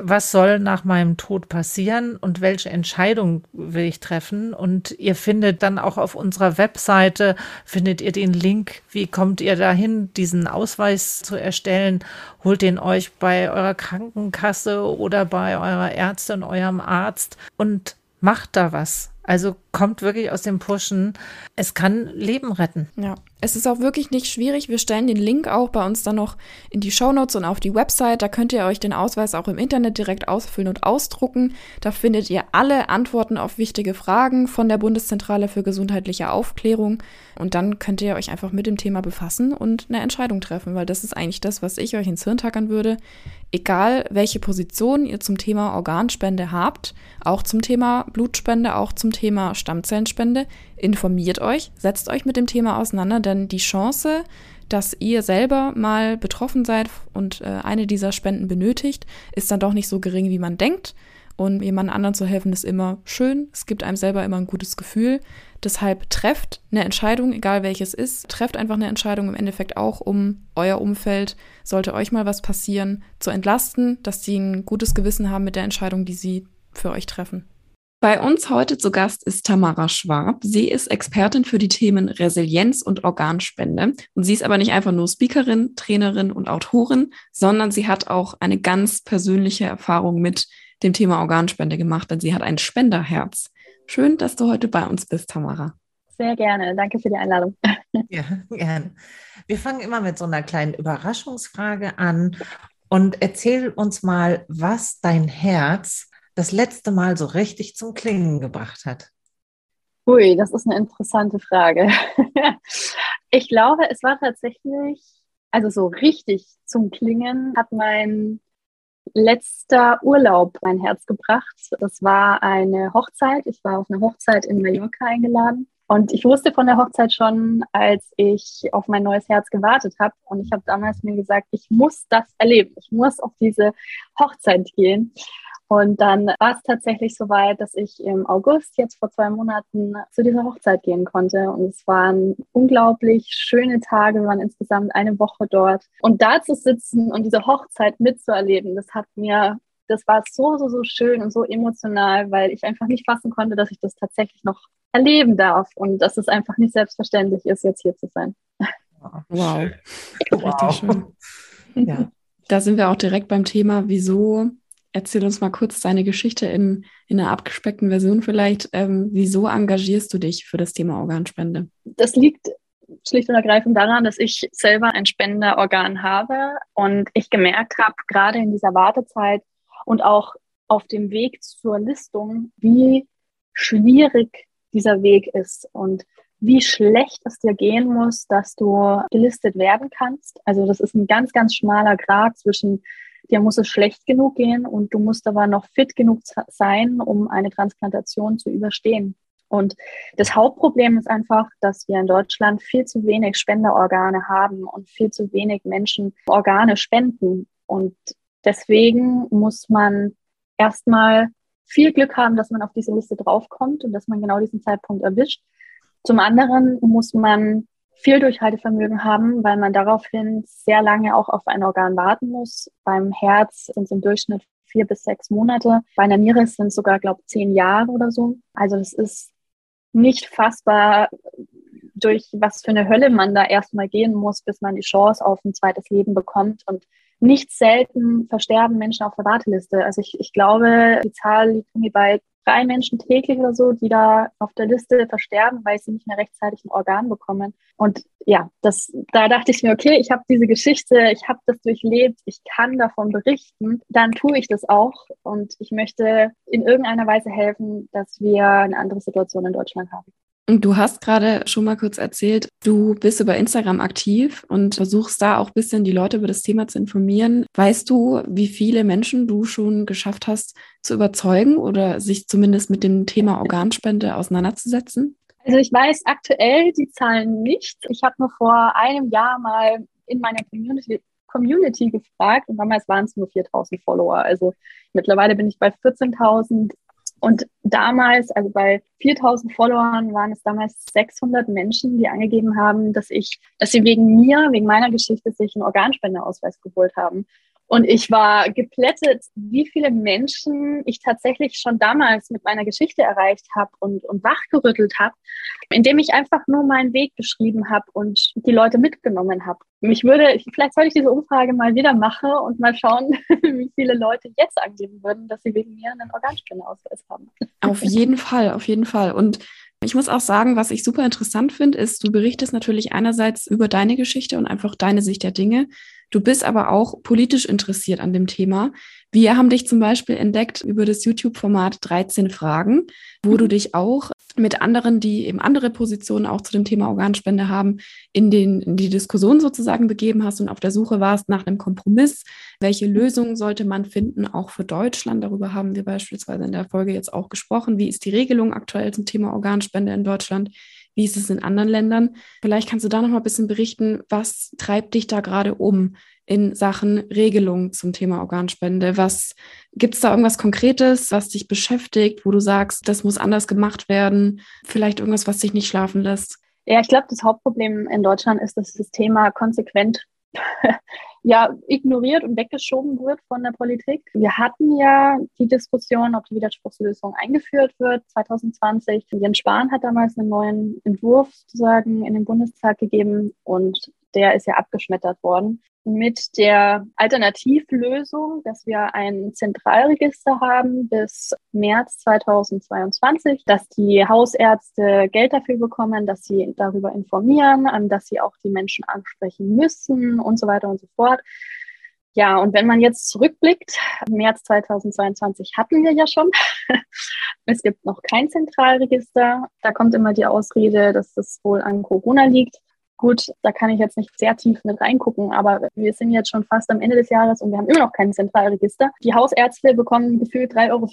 was soll nach meinem Tod passieren und welche Entscheidung will ich treffen. Und ihr findet dann auch auf unserer Webseite, findet ihr den Link, wie kommt ihr dahin, diesen Ausweis zu erstellen. Holt den euch bei eurer Krankenkasse oder bei eurer Ärztin, eurem Arzt und macht da was. Also kommt wirklich aus dem Pushen. Es kann Leben retten. Ja, es ist auch wirklich nicht schwierig. Wir stellen den Link auch bei uns dann noch in die Shownotes und auf die Website. Da könnt ihr euch den Ausweis auch im Internet direkt ausfüllen und ausdrucken. Da findet ihr alle Antworten auf wichtige Fragen von der Bundeszentrale für gesundheitliche Aufklärung. Und dann könnt ihr euch einfach mit dem Thema befassen und eine Entscheidung treffen, weil das ist eigentlich das, was ich euch ins Hirn tackern würde. Egal, welche Position ihr zum Thema Organspende habt, auch zum Thema Blutspende, auch zum Thema Stammzellenspende, informiert euch, setzt euch mit dem Thema auseinander, denn die Chance, dass ihr selber mal betroffen seid und äh, eine dieser Spenden benötigt, ist dann doch nicht so gering, wie man denkt. Und jemand anderen zu helfen, ist immer schön. Es gibt einem selber immer ein gutes Gefühl. Deshalb trefft eine Entscheidung, egal welches ist, trefft einfach eine Entscheidung im Endeffekt auch, um euer Umfeld, sollte euch mal was passieren, zu entlasten, dass sie ein gutes Gewissen haben mit der Entscheidung, die sie für euch treffen. Bei uns heute zu Gast ist Tamara Schwab. Sie ist Expertin für die Themen Resilienz und Organspende. Und sie ist aber nicht einfach nur Speakerin, Trainerin und Autorin, sondern sie hat auch eine ganz persönliche Erfahrung mit dem Thema Organspende gemacht, denn sie hat ein Spenderherz. Schön, dass du heute bei uns bist, Tamara. Sehr gerne. Danke für die Einladung. Ja, gerne. Wir fangen immer mit so einer kleinen Überraschungsfrage an und erzähl uns mal, was dein Herz das letzte Mal so richtig zum Klingen gebracht hat? Ui, das ist eine interessante Frage. ich glaube, es war tatsächlich, also so richtig zum Klingen hat mein letzter Urlaub mein Herz gebracht. Das war eine Hochzeit. Ich war auf eine Hochzeit in Mallorca eingeladen. Und ich wusste von der Hochzeit schon, als ich auf mein neues Herz gewartet habe. Und ich habe damals mir gesagt, ich muss das erleben. Ich muss auf diese Hochzeit gehen. Und dann war es tatsächlich so weit, dass ich im August, jetzt vor zwei Monaten, zu dieser Hochzeit gehen konnte. Und es waren unglaublich schöne Tage, wir waren insgesamt eine Woche dort. Und da zu sitzen und diese Hochzeit mitzuerleben, das hat mir, das war so, so, so schön und so emotional, weil ich einfach nicht fassen konnte, dass ich das tatsächlich noch erleben darf und dass es einfach nicht selbstverständlich ist, jetzt hier zu sein. Wow. wow. Richtig schön. Ja. Da sind wir auch direkt beim Thema, wieso erzähl uns mal kurz deine Geschichte in, in einer abgespeckten Version vielleicht. Ähm, wieso engagierst du dich für das Thema Organspende? Das liegt schlicht und ergreifend daran, dass ich selber ein Spenderorgan habe und ich gemerkt habe, gerade in dieser Wartezeit und auch auf dem Weg zur Listung, wie schwierig dieser Weg ist und wie schlecht es dir gehen muss, dass du gelistet werden kannst. Also das ist ein ganz, ganz schmaler Grad zwischen dir muss es schlecht genug gehen und du musst aber noch fit genug sein, um eine Transplantation zu überstehen. Und das Hauptproblem ist einfach, dass wir in Deutschland viel zu wenig Spenderorgane haben und viel zu wenig Menschen Organe spenden. Und deswegen muss man erstmal viel Glück haben, dass man auf diese Liste draufkommt und dass man genau diesen Zeitpunkt erwischt. Zum anderen muss man viel Durchhaltevermögen haben, weil man daraufhin sehr lange auch auf ein Organ warten muss. Beim Herz sind es im Durchschnitt vier bis sechs Monate. Bei einer Niere sind es sogar, glaube ich, zehn Jahre oder so. Also es ist nicht fassbar, durch was für eine Hölle man da erstmal gehen muss, bis man die Chance auf ein zweites Leben bekommt. Und nicht selten versterben Menschen auf der Warteliste. Also ich, ich glaube, die Zahl liegt irgendwie bei drei Menschen täglich oder so, die da auf der Liste versterben, weil sie nicht mehr rechtzeitig ein Organ bekommen. Und ja, das, da dachte ich mir, okay, ich habe diese Geschichte, ich habe das durchlebt, ich kann davon berichten, dann tue ich das auch. Und ich möchte in irgendeiner Weise helfen, dass wir eine andere Situation in Deutschland haben. Du hast gerade schon mal kurz erzählt, du bist über Instagram aktiv und versuchst da auch ein bisschen die Leute über das Thema zu informieren. Weißt du, wie viele Menschen du schon geschafft hast zu überzeugen oder sich zumindest mit dem Thema Organspende auseinanderzusetzen? Also ich weiß aktuell die Zahlen nicht. Ich habe nur vor einem Jahr mal in meiner Community Community gefragt und damals waren es nur 4000 Follower. Also mittlerweile bin ich bei 14.000 und damals, also bei 4000 Followern, waren es damals 600 Menschen, die angegeben haben, dass ich, dass sie wegen mir, wegen meiner Geschichte sich einen Organspendeausweis geholt haben. Und ich war geplättet, wie viele Menschen ich tatsächlich schon damals mit meiner Geschichte erreicht habe und, und wachgerüttelt habe, indem ich einfach nur meinen Weg beschrieben habe und die Leute mitgenommen habe. Mich würde, vielleicht sollte ich diese Umfrage mal wieder machen und mal schauen, wie viele Leute jetzt angeben würden, dass sie wegen mir einen Organspendeausweis haben. Auf jeden Fall, auf jeden Fall. Und ich muss auch sagen, was ich super interessant finde, ist, du berichtest natürlich einerseits über deine Geschichte und einfach deine Sicht der Dinge. Du bist aber auch politisch interessiert an dem Thema. Wir haben dich zum Beispiel entdeckt über das YouTube-Format 13 Fragen, wo du mhm. dich auch mit anderen, die eben andere Positionen auch zu dem Thema Organspende haben, in, den, in die Diskussion sozusagen begeben hast und auf der Suche warst nach einem Kompromiss. Welche Lösungen sollte man finden, auch für Deutschland? Darüber haben wir beispielsweise in der Folge jetzt auch gesprochen. Wie ist die Regelung aktuell zum Thema Organspende in Deutschland? Wie ist es in anderen Ländern? Vielleicht kannst du da noch mal ein bisschen berichten, was treibt dich da gerade um in Sachen Regelung zum Thema Organspende? Was gibt es da irgendwas Konkretes, was dich beschäftigt, wo du sagst, das muss anders gemacht werden? Vielleicht irgendwas, was dich nicht schlafen lässt? Ja, ich glaube, das Hauptproblem in Deutschland ist, dass das Thema konsequent ja, ignoriert und weggeschoben wird von der Politik. Wir hatten ja die Diskussion, ob die Widerspruchslösung eingeführt wird 2020. Jens Spahn hat damals einen neuen Entwurf sozusagen in den Bundestag gegeben und der ist ja abgeschmettert worden mit der Alternativlösung, dass wir ein Zentralregister haben bis März 2022, dass die Hausärzte Geld dafür bekommen, dass sie darüber informieren, dass sie auch die Menschen ansprechen müssen und so weiter und so fort. Ja, und wenn man jetzt zurückblickt, März 2022 hatten wir ja schon. es gibt noch kein Zentralregister. Da kommt immer die Ausrede, dass das wohl an Corona liegt. Gut, da kann ich jetzt nicht sehr tief mit reingucken, aber wir sind jetzt schon fast am Ende des Jahres und wir haben immer noch kein Zentralregister. Die Hausärzte bekommen gefühlt 3,50 Euro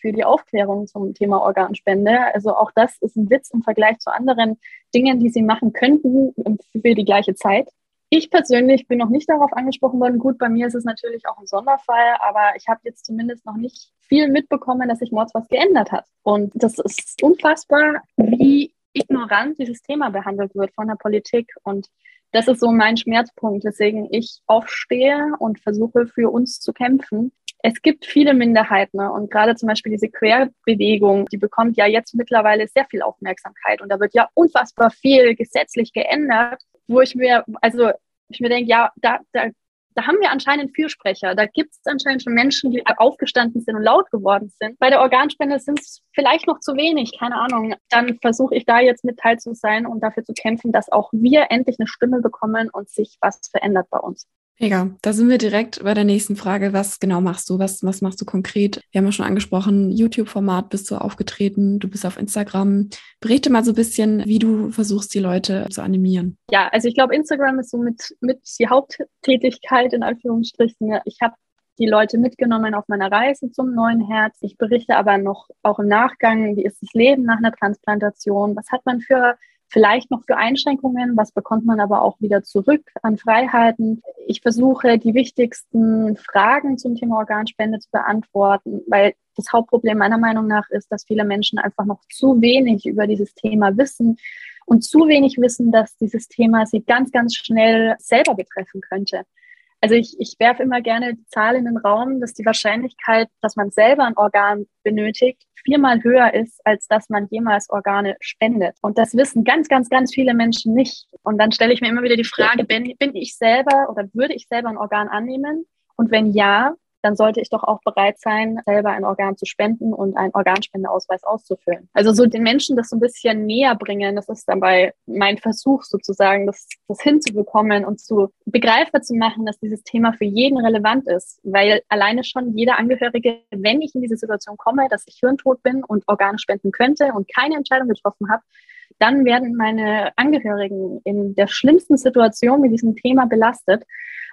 für die Aufklärung zum Thema Organspende. Also auch das ist ein Witz im Vergleich zu anderen Dingen, die sie machen könnten für die gleiche Zeit. Ich persönlich bin noch nicht darauf angesprochen worden. Gut, bei mir ist es natürlich auch ein Sonderfall, aber ich habe jetzt zumindest noch nicht viel mitbekommen, dass sich Mords was geändert hat. Und das ist unfassbar, wie ignorant dieses Thema behandelt wird von der Politik. Und das ist so mein Schmerzpunkt, weswegen ich aufstehe und versuche, für uns zu kämpfen. Es gibt viele Minderheiten ne? und gerade zum Beispiel diese Querbewegung, die bekommt ja jetzt mittlerweile sehr viel Aufmerksamkeit und da wird ja unfassbar viel gesetzlich geändert, wo ich mir, also ich mir denke, ja, da, da da haben wir anscheinend Fürsprecher. Da gibt es anscheinend schon Menschen, die aufgestanden sind und laut geworden sind. Bei der Organspende sind es vielleicht noch zu wenig, keine Ahnung. Dann versuche ich da jetzt mit teil zu sein und dafür zu kämpfen, dass auch wir endlich eine Stimme bekommen und sich was verändert bei uns. Mega. Da sind wir direkt bei der nächsten Frage. Was genau machst du? Was, was machst du konkret? Wir haben ja schon angesprochen, YouTube-Format bist du aufgetreten, du bist auf Instagram. Berichte mal so ein bisschen, wie du versuchst, die Leute zu animieren. Ja, also ich glaube, Instagram ist so mit, mit die Haupttätigkeit in Anführungsstrichen. Ich habe die Leute mitgenommen auf meiner Reise zum neuen Herz. Ich berichte aber noch auch im Nachgang, wie ist das Leben nach einer Transplantation? Was hat man für vielleicht noch für Einschränkungen, was bekommt man aber auch wieder zurück an Freiheiten. Ich versuche die wichtigsten Fragen zum Thema Organspende zu beantworten, weil das Hauptproblem meiner Meinung nach ist, dass viele Menschen einfach noch zu wenig über dieses Thema wissen und zu wenig wissen, dass dieses Thema sie ganz, ganz schnell selber betreffen könnte. Also ich, ich werfe immer gerne die Zahl in den Raum, dass die Wahrscheinlichkeit, dass man selber ein Organ benötigt, viermal höher ist, als dass man jemals Organe spendet. Und das wissen ganz, ganz, ganz viele Menschen nicht. Und dann stelle ich mir immer wieder die Frage, bin, bin ich selber oder würde ich selber ein Organ annehmen? Und wenn ja, dann sollte ich doch auch bereit sein, selber ein Organ zu spenden und einen Organspendeausweis auszufüllen. Also so den Menschen das so ein bisschen näher bringen, das ist dabei mein Versuch sozusagen, das, das hinzubekommen und zu begreifbar zu machen, dass dieses Thema für jeden relevant ist, weil alleine schon jeder Angehörige, wenn ich in diese Situation komme, dass ich hirntot bin und Organe spenden könnte und keine Entscheidung getroffen habe, dann werden meine Angehörigen in der schlimmsten Situation mit diesem Thema belastet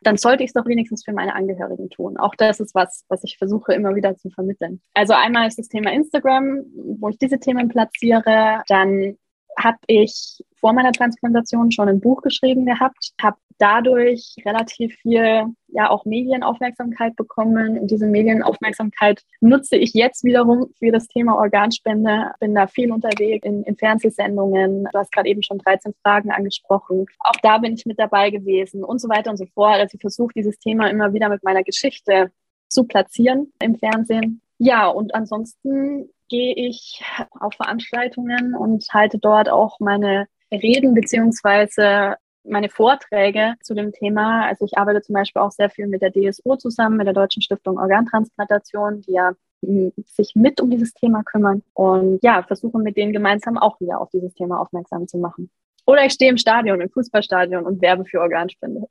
dann sollte ich es doch wenigstens für meine Angehörigen tun. Auch das ist was, was ich versuche immer wieder zu vermitteln. Also einmal ist das Thema Instagram, wo ich diese Themen platziere. Dann habe ich vor meiner Transplantation schon ein Buch geschrieben gehabt, habe dadurch relativ viel ja auch Medienaufmerksamkeit bekommen und diese Medienaufmerksamkeit nutze ich jetzt wiederum für das Thema Organspende. Bin da viel unterwegs in, in Fernsehsendungen. Du hast gerade eben schon 13 Fragen angesprochen. Auch da bin ich mit dabei gewesen und so weiter und so fort. Also ich versuche dieses Thema immer wieder mit meiner Geschichte zu platzieren im Fernsehen. Ja, und ansonsten gehe ich auf Veranstaltungen und halte dort auch meine Reden beziehungsweise meine Vorträge zu dem Thema. Also ich arbeite zum Beispiel auch sehr viel mit der DSO zusammen, mit der Deutschen Stiftung Organtransplantation, die ja hm, sich mit um dieses Thema kümmern und ja, versuche mit denen gemeinsam auch wieder auf dieses Thema aufmerksam zu machen. Oder ich stehe im Stadion, im Fußballstadion und werbe für Organspende.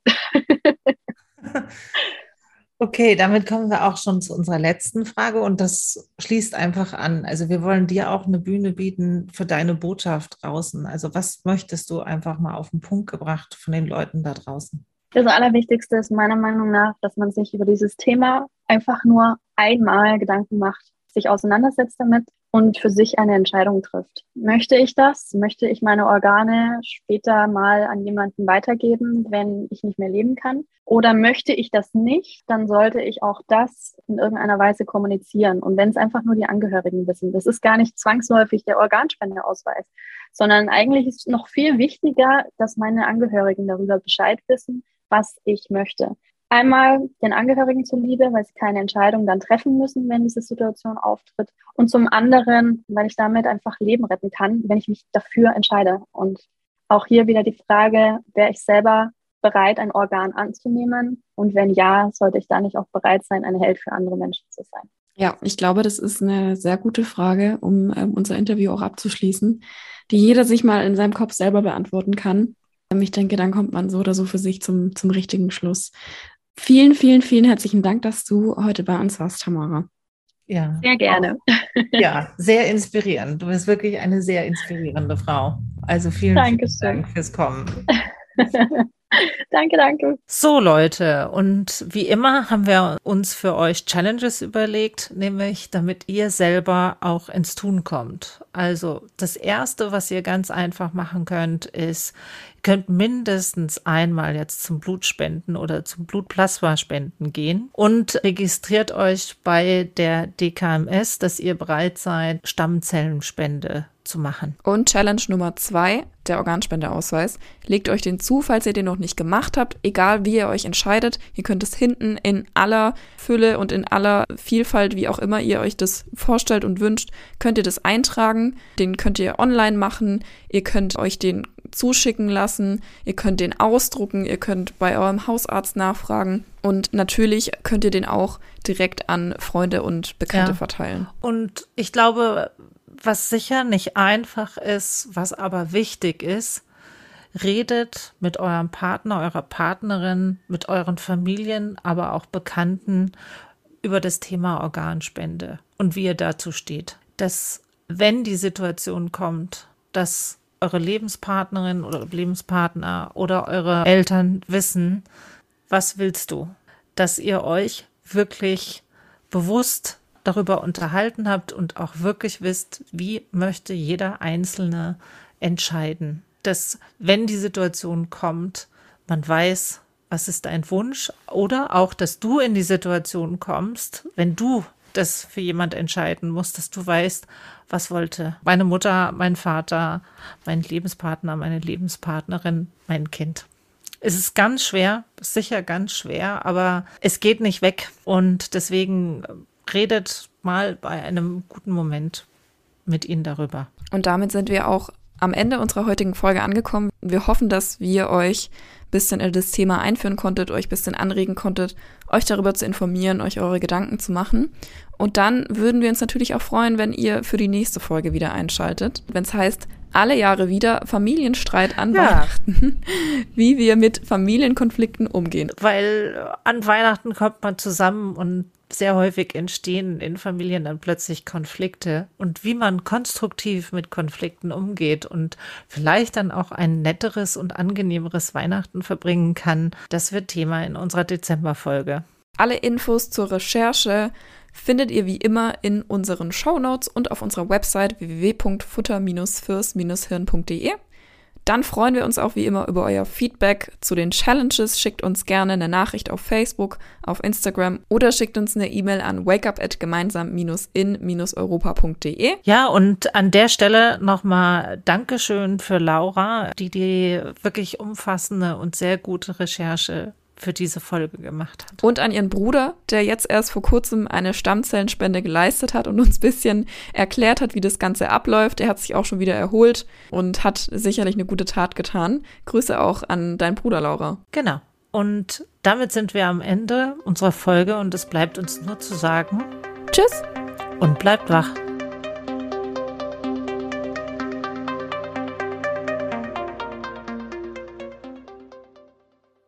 Okay, damit kommen wir auch schon zu unserer letzten Frage und das schließt einfach an. Also wir wollen dir auch eine Bühne bieten für deine Botschaft draußen. Also was möchtest du einfach mal auf den Punkt gebracht von den Leuten da draußen? Das Allerwichtigste ist meiner Meinung nach, dass man sich über dieses Thema einfach nur einmal Gedanken macht, sich auseinandersetzt damit und für sich eine Entscheidung trifft. Möchte ich das? Möchte ich meine Organe später mal an jemanden weitergeben, wenn ich nicht mehr leben kann? Oder möchte ich das nicht? Dann sollte ich auch das in irgendeiner Weise kommunizieren. Und wenn es einfach nur die Angehörigen wissen, das ist gar nicht zwangsläufig der Organspendeausweis, sondern eigentlich ist noch viel wichtiger, dass meine Angehörigen darüber Bescheid wissen, was ich möchte. Einmal den Angehörigen zuliebe, weil sie keine Entscheidung dann treffen müssen, wenn diese Situation auftritt. Und zum anderen, weil ich damit einfach Leben retten kann, wenn ich mich dafür entscheide. Und auch hier wieder die Frage, wäre ich selber bereit, ein Organ anzunehmen? Und wenn ja, sollte ich da nicht auch bereit sein, ein Held für andere Menschen zu sein? Ja, ich glaube, das ist eine sehr gute Frage, um ähm, unser Interview auch abzuschließen, die jeder sich mal in seinem Kopf selber beantworten kann. Ich denke, dann kommt man so oder so für sich zum, zum richtigen Schluss. Vielen, vielen, vielen herzlichen Dank, dass du heute bei uns warst, Tamara. Ja. Sehr gerne. Ja, sehr inspirierend. Du bist wirklich eine sehr inspirierende Frau. Also vielen, vielen Dank fürs Kommen. danke, danke. So, Leute, und wie immer haben wir uns für euch Challenges überlegt, nämlich damit ihr selber auch ins Tun kommt. Also das Erste, was ihr ganz einfach machen könnt, ist, könnt mindestens einmal jetzt zum Blutspenden oder zum Blutplasmaspenden gehen und registriert euch bei der DKMS, dass ihr bereit seid, Stammzellenspende zu machen. Und Challenge Nummer zwei, der Organspendeausweis. Legt euch den zu, falls ihr den noch nicht gemacht habt, egal wie ihr euch entscheidet. Ihr könnt es hinten in aller Fülle und in aller Vielfalt, wie auch immer ihr euch das vorstellt und wünscht, könnt ihr das eintragen. Den könnt ihr online machen. Ihr könnt euch den zuschicken lassen. Ihr könnt den ausdrucken. Ihr könnt bei eurem Hausarzt nachfragen. Und natürlich könnt ihr den auch direkt an Freunde und Bekannte ja. verteilen. Und ich glaube, was sicher nicht einfach ist, was aber wichtig ist, redet mit eurem Partner, eurer Partnerin, mit euren Familien, aber auch Bekannten über das Thema Organspende und wie ihr dazu steht. Dass, wenn die Situation kommt, dass eure Lebenspartnerin oder Lebenspartner oder eure Eltern wissen, was willst du? Dass ihr euch wirklich bewusst darüber unterhalten habt und auch wirklich wisst, wie möchte jeder Einzelne entscheiden. Dass, wenn die Situation kommt, man weiß, was ist dein Wunsch oder auch, dass du in die Situation kommst, wenn du das für jemand entscheiden musst, dass du weißt, was wollte meine Mutter, mein Vater, mein Lebenspartner, meine Lebenspartnerin, mein Kind. Es ist ganz schwer, sicher ganz schwer, aber es geht nicht weg und deswegen redet mal bei einem guten Moment mit ihnen darüber. Und damit sind wir auch am Ende unserer heutigen Folge angekommen. Wir hoffen, dass wir euch ein bisschen in das Thema einführen konntet, euch ein bisschen anregen konntet, euch darüber zu informieren, euch eure Gedanken zu machen. Und dann würden wir uns natürlich auch freuen, wenn ihr für die nächste Folge wieder einschaltet. Wenn es heißt, alle Jahre wieder Familienstreit an ja. Weihnachten, wie wir mit Familienkonflikten umgehen. Weil an Weihnachten kommt man zusammen und sehr häufig entstehen in Familien dann plötzlich Konflikte und wie man konstruktiv mit Konflikten umgeht und vielleicht dann auch ein netteres und angenehmeres Weihnachten verbringen kann, das wird Thema in unserer Dezemberfolge. Alle Infos zur Recherche findet ihr wie immer in unseren Show Notes und auf unserer Website www.futter-fürs-hirn.de. Dann freuen wir uns auch wie immer über euer Feedback zu den Challenges. Schickt uns gerne eine Nachricht auf Facebook, auf Instagram oder schickt uns eine E-Mail an wakeup@gemeinsam-in-europa.de. Ja, und an der Stelle nochmal Dankeschön für Laura, die die wirklich umfassende und sehr gute Recherche für diese Folge gemacht hat. Und an ihren Bruder, der jetzt erst vor kurzem eine Stammzellenspende geleistet hat und uns ein bisschen erklärt hat, wie das Ganze abläuft. Er hat sich auch schon wieder erholt und hat sicherlich eine gute Tat getan. Grüße auch an deinen Bruder, Laura. Genau. Und damit sind wir am Ende unserer Folge und es bleibt uns nur zu sagen Tschüss und bleibt wach.